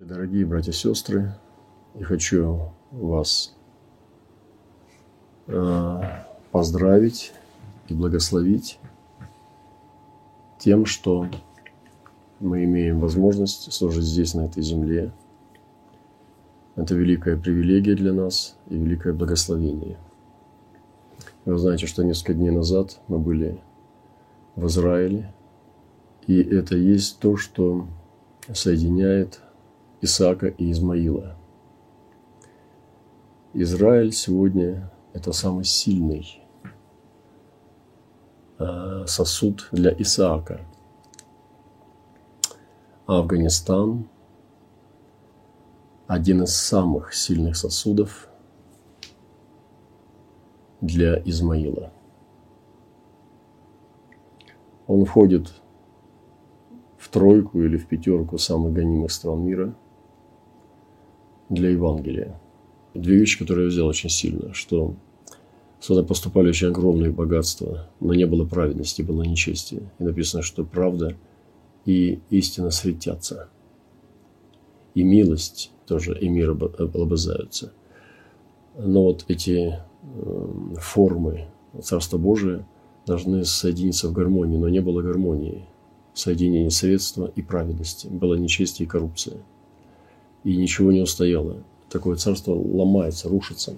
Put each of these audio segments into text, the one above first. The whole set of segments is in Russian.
Дорогие братья и сестры, я хочу вас э, поздравить и благословить тем, что мы имеем возможность служить здесь, на этой земле. Это великая привилегия для нас и великое благословение. Вы знаете, что несколько дней назад мы были в Израиле, и это есть то, что соединяет Исаака и Измаила. Израиль сегодня – это самый сильный а, сосуд для Исаака. Афганистан – один из самых сильных сосудов для Измаила. Он входит в тройку или в пятерку самых гонимых стран мира – для Евангелия. Две вещи, которые я взял очень сильно, что сюда поступали очень огромные богатства, но не было праведности, было нечестие. И написано, что правда и истина светятся. И милость тоже, и мир облобызаются. Но вот эти эм, формы Царства Божия должны соединиться в гармонии, но не было гармонии. Соединение средства и праведности. Было нечестие и коррупция – и ничего не устояло. Такое царство ломается, рушится.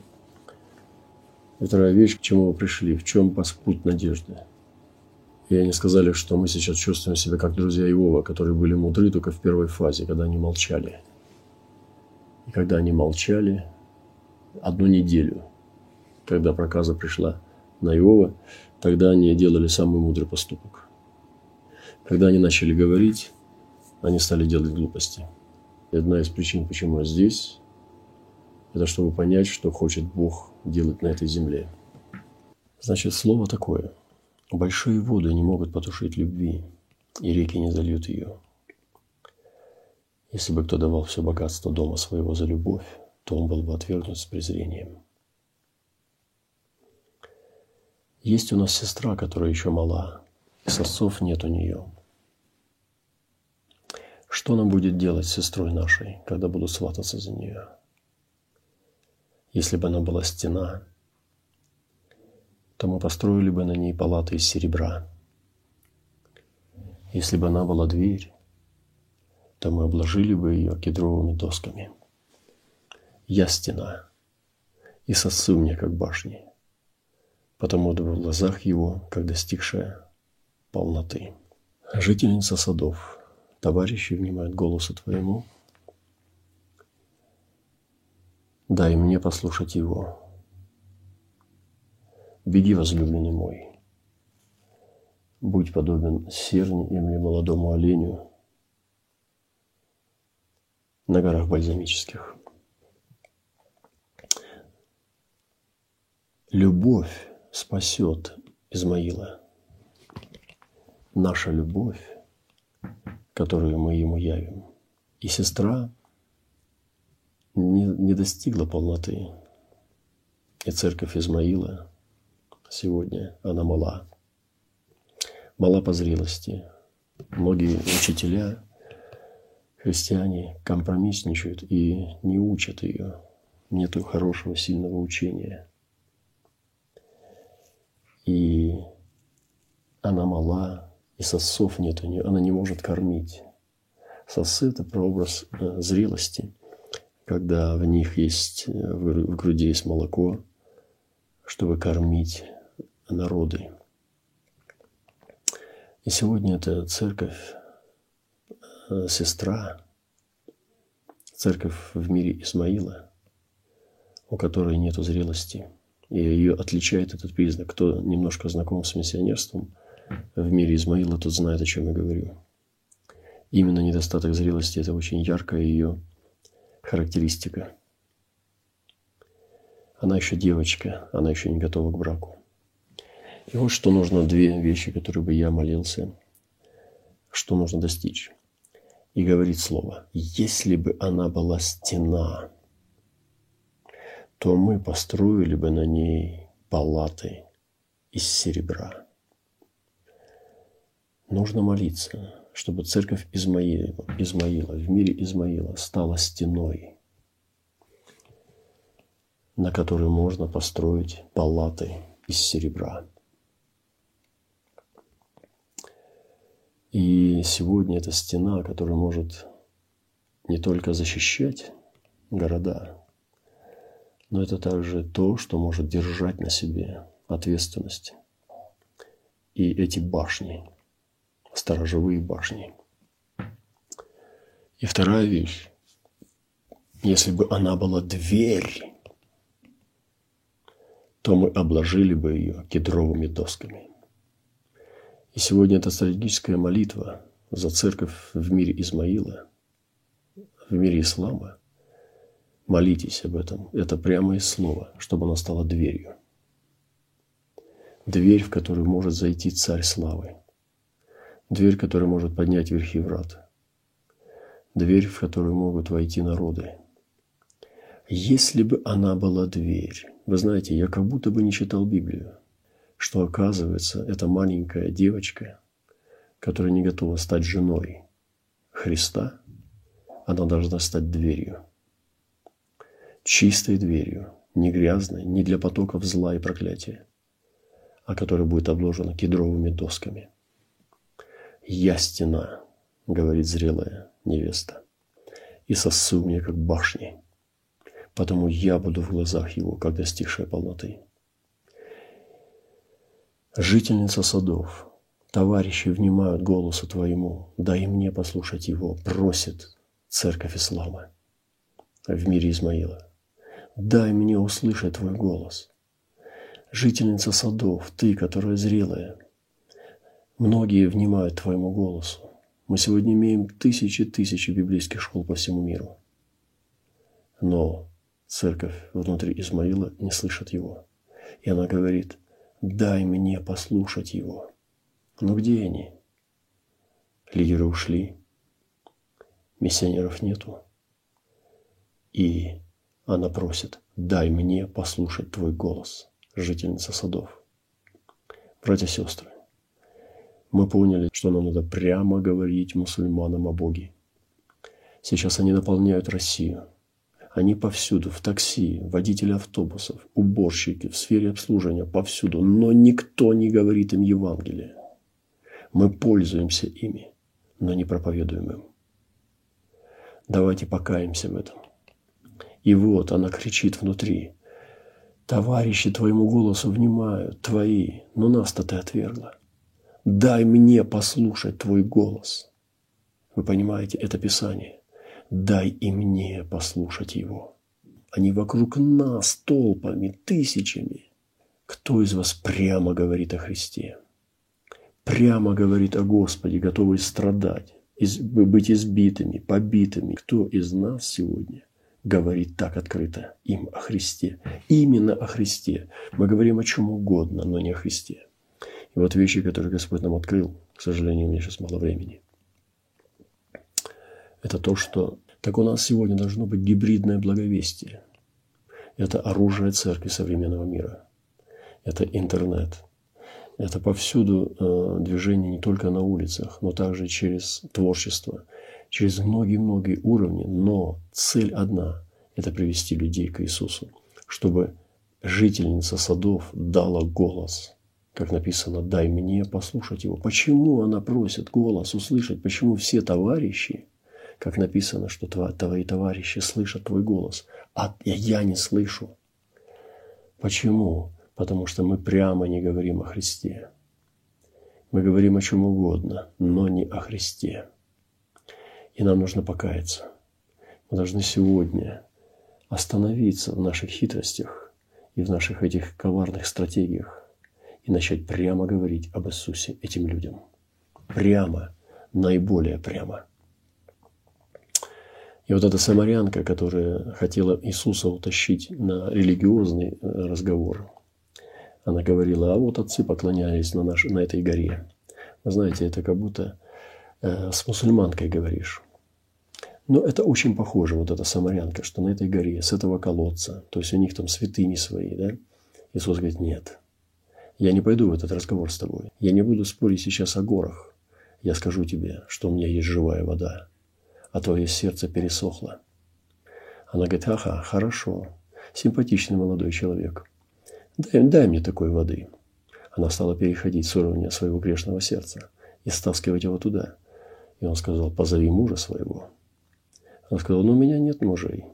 И вторая вещь, к чему мы пришли, в чем путь надежды. И они сказали, что мы сейчас чувствуем себя как друзья Иова, которые были мудры только в первой фазе, когда они молчали. И когда они молчали одну неделю, когда проказа пришла на Иова, тогда они делали самый мудрый поступок. Когда они начали говорить, они стали делать глупости – и одна из причин, почему я здесь, это чтобы понять, что хочет Бог делать на этой земле. Значит, слово такое. Большие воды не могут потушить любви, и реки не зальют ее. Если бы кто давал все богатство дома своего за любовь, то он был бы отвергнут с презрением. Есть у нас сестра, которая еще мала, и сосцов нет у нее – что она будет делать с сестрой нашей, когда буду свататься за нее? Если бы она была стена, то мы построили бы на ней палаты из серебра. Если бы она была дверь, то мы обложили бы ее кедровыми досками. Я стена, и сосы мне, как башни, потому что в глазах его, как достигшая полноты. Жительница садов – товарищи внимают голосу Твоему. Дай мне послушать Его. Беги, возлюбленный мой. Будь подобен серни или молодому оленю на горах бальзамических. Любовь спасет Измаила. Наша любовь которую мы ему явим. И сестра не, не достигла полноты. И церковь Измаила сегодня, она мала. Мала по зрелости. Многие учителя, христиане компромиссничают и не учат ее. Нету хорошего, сильного учения. И она мала, и сосов нет у нее, она не может кормить. Сосы – это прообраз э, зрелости, когда в них есть, э, в груди есть молоко, чтобы кормить народы. И сегодня эта церковь, э, сестра, церковь в мире Исмаила, у которой нет зрелости. И ее отличает этот признак. Кто немножко знаком с миссионерством, в мире Измаила, тот знает, о чем я говорю. Именно недостаток зрелости – это очень яркая ее характеристика. Она еще девочка, она еще не готова к браку. И вот что нужно, две вещи, которые бы я молился, что нужно достичь. И говорит слово, если бы она была стена, то мы построили бы на ней палаты из серебра. Нужно молиться. чтобы церковь Измаила, Измаила в мире Измаила стала стеной, на которой можно построить палаты из серебра. И сегодня эта стена, которая может не только защищать города, но это также то, что может держать на себе ответственность. И эти башни, сторожевые башни. И вторая вещь. Если бы она была дверь, то мы обложили бы ее кедровыми досками. И сегодня это стратегическая молитва за церковь в мире Измаила, в мире ислама. Молитесь об этом. Это прямое слово, чтобы она стала дверью. Дверь, в которую может зайти царь славы. Дверь, которая может поднять верхи врат. Дверь, в которую могут войти народы. Если бы она была дверь, вы знаете, я как будто бы не читал Библию что оказывается, эта маленькая девочка, которая не готова стать женой Христа, она должна стать дверью. Чистой дверью, не грязной, не для потоков зла и проклятия, а которая будет обложена кедровыми досками. «Я стена», — говорит зрелая невеста, «и сосу мне, как башни, потому я буду в глазах его, как достигшая полноты». Жительница садов, товарищи внимают голосу твоему, дай мне послушать его, просит церковь ислама в мире Измаила. Дай мне услышать твой голос. Жительница садов, ты, которая зрелая, многие внимают твоему голосу. Мы сегодня имеем тысячи тысячи библейских школ по всему миру. Но церковь внутри Измаила не слышит его. И она говорит, Дай мне послушать его. Но где они? Лидеры ушли, миссионеров нету. И она просит, дай мне послушать твой голос, жительница садов. Братья и сестры, мы поняли, что нам надо прямо говорить мусульманам о Боге. Сейчас они наполняют Россию – они повсюду, в такси, водители автобусов, уборщики, в сфере обслуживания, повсюду. Но никто не говорит им Евангелие. Мы пользуемся ими, но не проповедуем им. Давайте покаемся в этом. И вот она кричит внутри. Товарищи твоему голосу внимают, твои, но нас-то ты отвергла. Дай мне послушать твой голос. Вы понимаете, это Писание дай и мне послушать его. Они вокруг нас толпами, тысячами. Кто из вас прямо говорит о Христе? Прямо говорит о Господе, готовый страдать, быть избитыми, побитыми. Кто из нас сегодня говорит так открыто им о Христе? Именно о Христе. Мы говорим о чем угодно, но не о Христе. И вот вещи, которые Господь нам открыл, к сожалению, у меня сейчас мало времени – это то, что так у нас сегодня должно быть гибридное благовестие. Это оружие церкви современного мира. Это интернет. Это повсюду э, движение не только на улицах, но также через творчество, через многие-многие уровни. Но цель одна – это привести людей к Иисусу, чтобы жительница садов дала голос, как написано, дай мне послушать его. Почему она просит голос услышать? Почему все товарищи как написано, что твои товарищи слышат твой голос, а я не слышу. Почему? Потому что мы прямо не говорим о Христе. Мы говорим о чем угодно, но не о Христе. И нам нужно покаяться. Мы должны сегодня остановиться в наших хитростях и в наших этих коварных стратегиях и начать прямо говорить об Иисусе этим людям. Прямо, наиболее прямо – и вот эта самарянка, которая хотела Иисуса утащить на религиозный э, разговор, она говорила, а вот отцы поклонялись на, наш, на этой горе. Вы знаете, это как будто э, с мусульманкой говоришь. Но это очень похоже, вот эта самарянка, что на этой горе, с этого колодца, то есть у них там святыни свои, да? Иисус говорит, нет, я не пойду в этот разговор с тобой. Я не буду спорить сейчас о горах. я скажу тебе, что у меня есть живая вода, а твое сердце пересохло. Она говорит, ага, хорошо, симпатичный молодой человек. Дай, дай мне такой воды. Она стала переходить с уровня своего грешного сердца и стаскивать его туда. И он сказал, позови мужа своего. Она сказала, ну у меня нет мужей.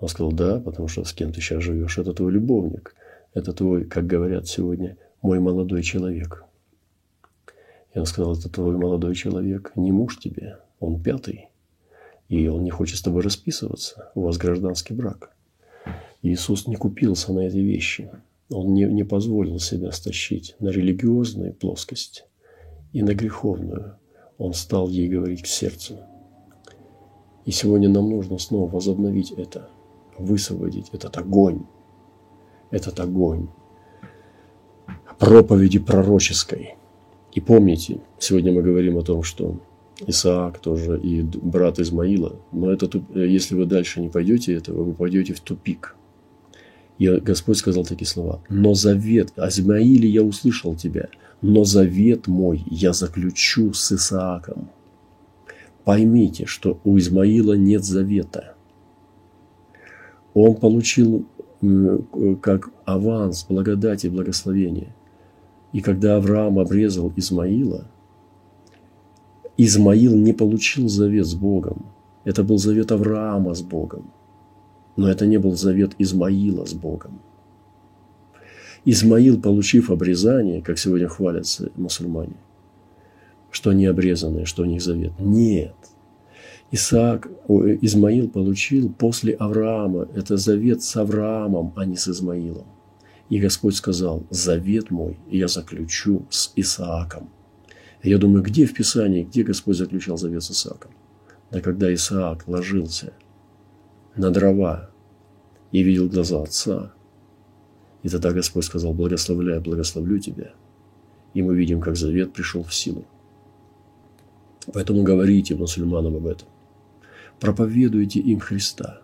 Он сказал, да, потому что с кем ты сейчас живешь, это твой любовник. Это твой, как говорят сегодня, мой молодой человек. И он сказал, это твой молодой человек, не муж тебе, он пятый. И он не хочет с тобой расписываться, у вас гражданский брак. Иисус не купился на эти вещи. Он не, не позволил себя стащить на религиозную плоскость и на греховную. Он стал ей говорить к сердцу. И сегодня нам нужно снова возобновить это, высвободить этот огонь, этот огонь проповеди пророческой. И помните, сегодня мы говорим о том, что Исаак тоже и брат Измаила, но это, если вы дальше не пойдете этого, вы пойдете в тупик. И Господь сказал такие слова. «Но завет, Азмаиле я услышал тебя, но завет мой я заключу с Исааком». Поймите, что у Измаила нет завета. Он получил как аванс благодати и благословения. И когда Авраам обрезал Измаила, Измаил не получил завет с Богом. Это был завет Авраама с Богом. Но это не был завет Измаила с Богом. Измаил, получив обрезание, как сегодня хвалятся мусульмане, что они обрезанные, что у них завет. Нет. Исаак, Измаил получил после Авраама. Это завет с Авраамом, а не с Измаилом. И Господь сказал, завет мой я заключу с Исааком. я думаю, где в Писании, где Господь заключал завет с Исааком? Да когда Исаак ложился на дрова и видел глаза отца, и тогда Господь сказал, благословляю, благословлю тебя. И мы видим, как завет пришел в силу. Поэтому говорите мусульманам об этом. Проповедуйте им Христа.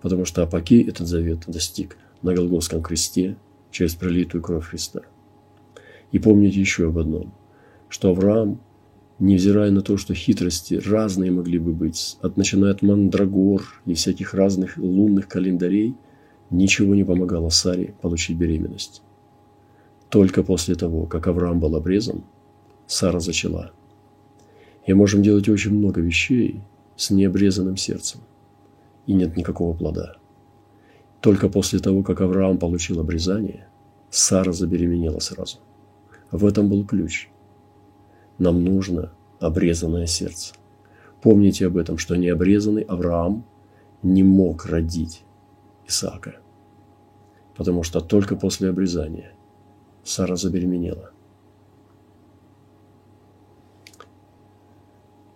Потому что Апокей этот завет достиг на Голгофском кресте через пролитую кровь Христа. И помните еще об одном, что Авраам, невзирая на то, что хитрости разные могли бы быть, от, начиная от мандрагор и всяких разных лунных календарей, ничего не помогало Саре получить беременность. Только после того, как Авраам был обрезан, Сара зачала – и можем делать очень много вещей с необрезанным сердцем. И нет никакого плода. Только после того, как Авраам получил обрезание, Сара забеременела сразу. В этом был ключ. Нам нужно обрезанное сердце. Помните об этом, что необрезанный Авраам не мог родить Исаака. Потому что только после обрезания Сара забеременела.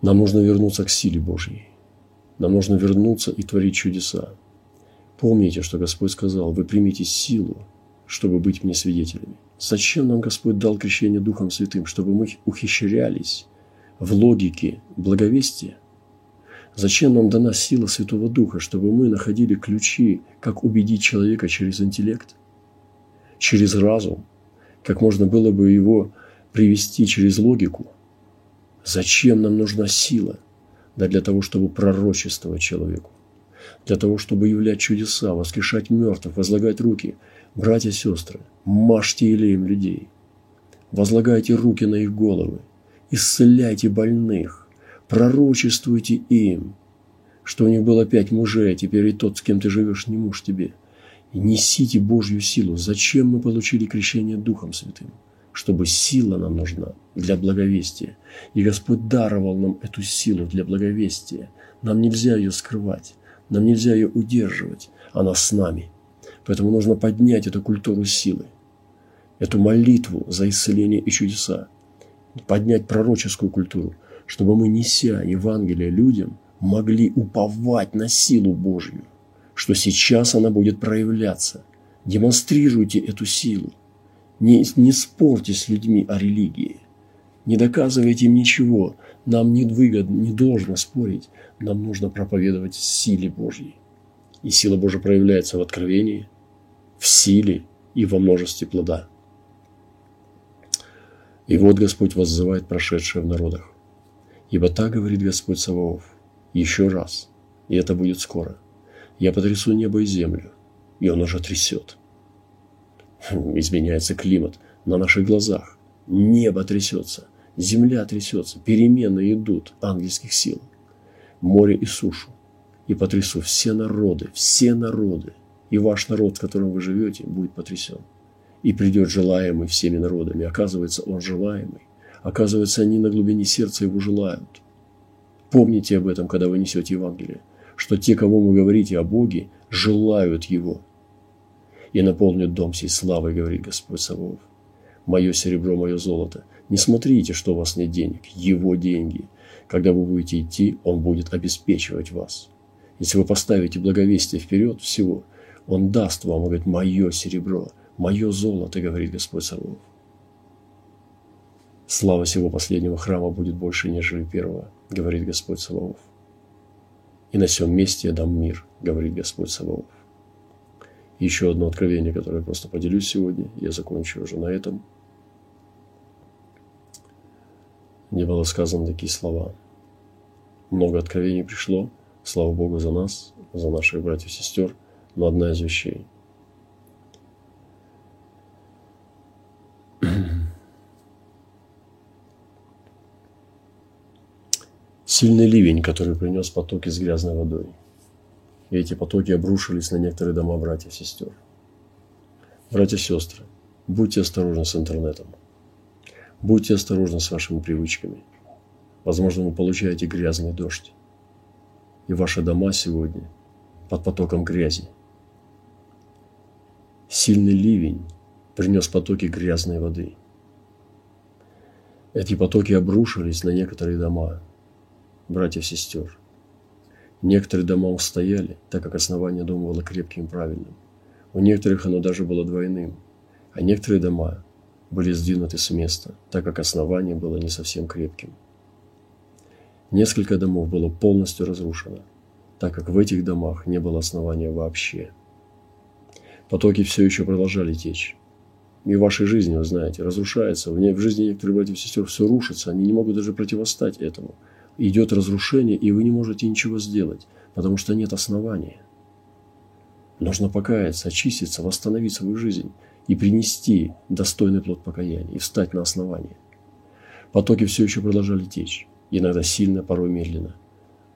Нам нужно вернуться к силе Божьей. Нам нужно вернуться и творить чудеса. Помните, что Господь сказал, вы примите силу, чтобы быть мне свидетелями. Зачем нам Господь дал крещение Духом Святым? Чтобы мы ухищрялись в логике благовестия? Зачем нам дана сила Святого Духа, чтобы мы находили ключи, как убедить человека через интеллект, через разум, как можно было бы его привести через логику – Зачем нам нужна сила? Да для того, чтобы пророчествовать человеку. Для того, чтобы являть чудеса, воскрешать мертвых, возлагать руки. Братья и сестры, мажьте илеем людей. Возлагайте руки на их головы. Исцеляйте больных. Пророчествуйте им, что у них было пять мужей, а теперь и тот, с кем ты живешь, не муж тебе. И несите Божью силу. Зачем мы получили крещение Духом Святым? Чтобы сила нам нужна для благовестия. И Господь даровал нам эту силу для благовестия. Нам нельзя ее скрывать, нам нельзя ее удерживать, она с нами. Поэтому нужно поднять эту культуру силы, эту молитву за исцеление и чудеса, поднять пророческую культуру, чтобы мы, неся Евангелие людям, могли уповать на силу Божью, что сейчас она будет проявляться. Демонстрируйте эту силу. Не, не спорьте с людьми о религии. Не доказывайте им ничего. Нам не выгодно, не должно спорить. Нам нужно проповедовать силе Божьей. И сила Божья проявляется в откровении, в силе и во множестве плода. И вот Господь воззывает прошедшее в народах. Ибо так говорит Господь Саваоф, еще раз, и это будет скоро. Я потрясу небо и землю, и он уже трясет. Изменяется климат на наших глазах. Небо трясется, земля трясется, перемены идут ангельских сил, море и сушу. И потрясу все народы, все народы, и ваш народ, в котором вы живете, будет потрясен. И придет желаемый всеми народами. Оказывается, он желаемый. Оказывается, они на глубине сердца его желают. Помните об этом, когда вы несете Евангелие, что те, кому вы говорите о Боге, желают Его. И наполнят дом сей славой, говорит Господь Савов. Мое серебро, мое золото. Не смотрите, что у вас нет денег. Его деньги. Когда вы будете идти, Он будет обеспечивать вас. Если вы поставите благовестие вперед всего, Он даст вам, говорит, мое серебро, мое золото, говорит Господь Савов. Слава всего последнего храма будет больше, нежели первого, говорит Господь Саваоф. И на всем месте я дам мир, говорит Господь Саваоф. Еще одно откровение, которое я просто поделюсь сегодня, я закончу уже на этом. Мне было сказано такие слова. Много откровений пришло, слава Богу за нас, за наших братьев и сестер, но одна из вещей – Сильный ливень, который принес потоки с грязной водой. И эти потоки обрушились на некоторые дома братьев и сестер. Братья и сестры, будьте осторожны с интернетом. Будьте осторожны с вашими привычками. Возможно, вы получаете грязный дождь. И ваши дома сегодня под потоком грязи. Сильный ливень принес потоки грязной воды. Эти потоки обрушились на некоторые дома, братьев сестер. Некоторые дома устояли, так как основание дома было крепким и правильным. У некоторых оно даже было двойным, а некоторые дома были сдвинуты с места, так как основание было не совсем крепким. Несколько домов было полностью разрушено, так как в этих домах не было основания вообще. Потоки все еще продолжали течь. И в вашей жизни, вы знаете, разрушается. В жизни некоторых братьев и сестер все рушится. Они не могут даже противостать этому – идет разрушение, и вы не можете ничего сделать, потому что нет основания. Нужно покаяться, очиститься, восстановить свою жизнь и принести достойный плод покаяния, и встать на основание. Потоки все еще продолжали течь, иногда сильно, порой медленно,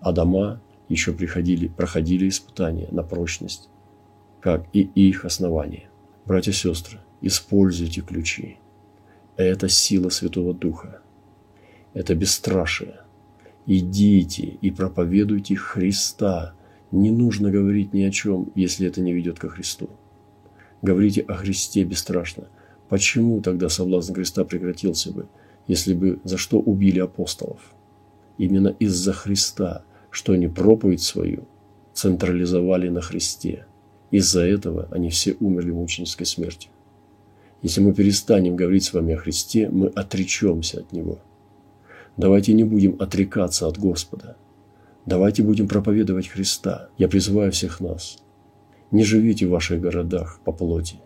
а дома еще приходили, проходили испытания на прочность, как и их основание. Братья и сестры, используйте ключи. Это сила Святого Духа. Это бесстрашие. Идите и проповедуйте Христа. Не нужно говорить ни о чем, если это не ведет ко Христу. Говорите о Христе бесстрашно. Почему тогда соблазн Христа прекратился бы, если бы за что убили апостолов? Именно из-за Христа, что они проповедь свою централизовали на Христе. Из-за этого они все умерли мученической смертью. Если мы перестанем говорить с вами о Христе, мы отречемся от Него – Давайте не будем отрекаться от Господа. Давайте будем проповедовать Христа. Я призываю всех нас. Не живите в ваших городах по плоти,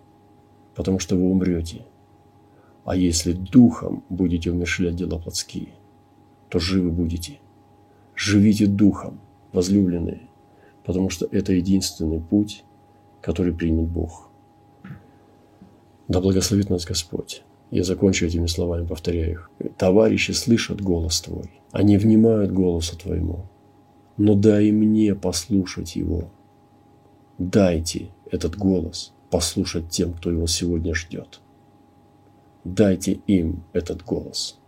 потому что вы умрете. А если духом будете умершлять дела плотские, то живы будете. Живите духом, возлюбленные, потому что это единственный путь, который примет Бог. Да благословит нас Господь. Я закончу этими словами, повторяю их. Товарищи слышат голос твой, они внимают голосу твоему. Но дай мне послушать его. Дайте этот голос послушать тем, кто его сегодня ждет. Дайте им этот голос.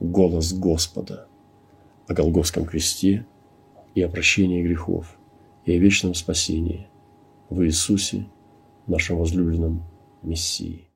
Голос Господа о Голгофском кресте и о прощении грехов и о вечном спасении в Иисусе, нашем возлюбленном Мессии.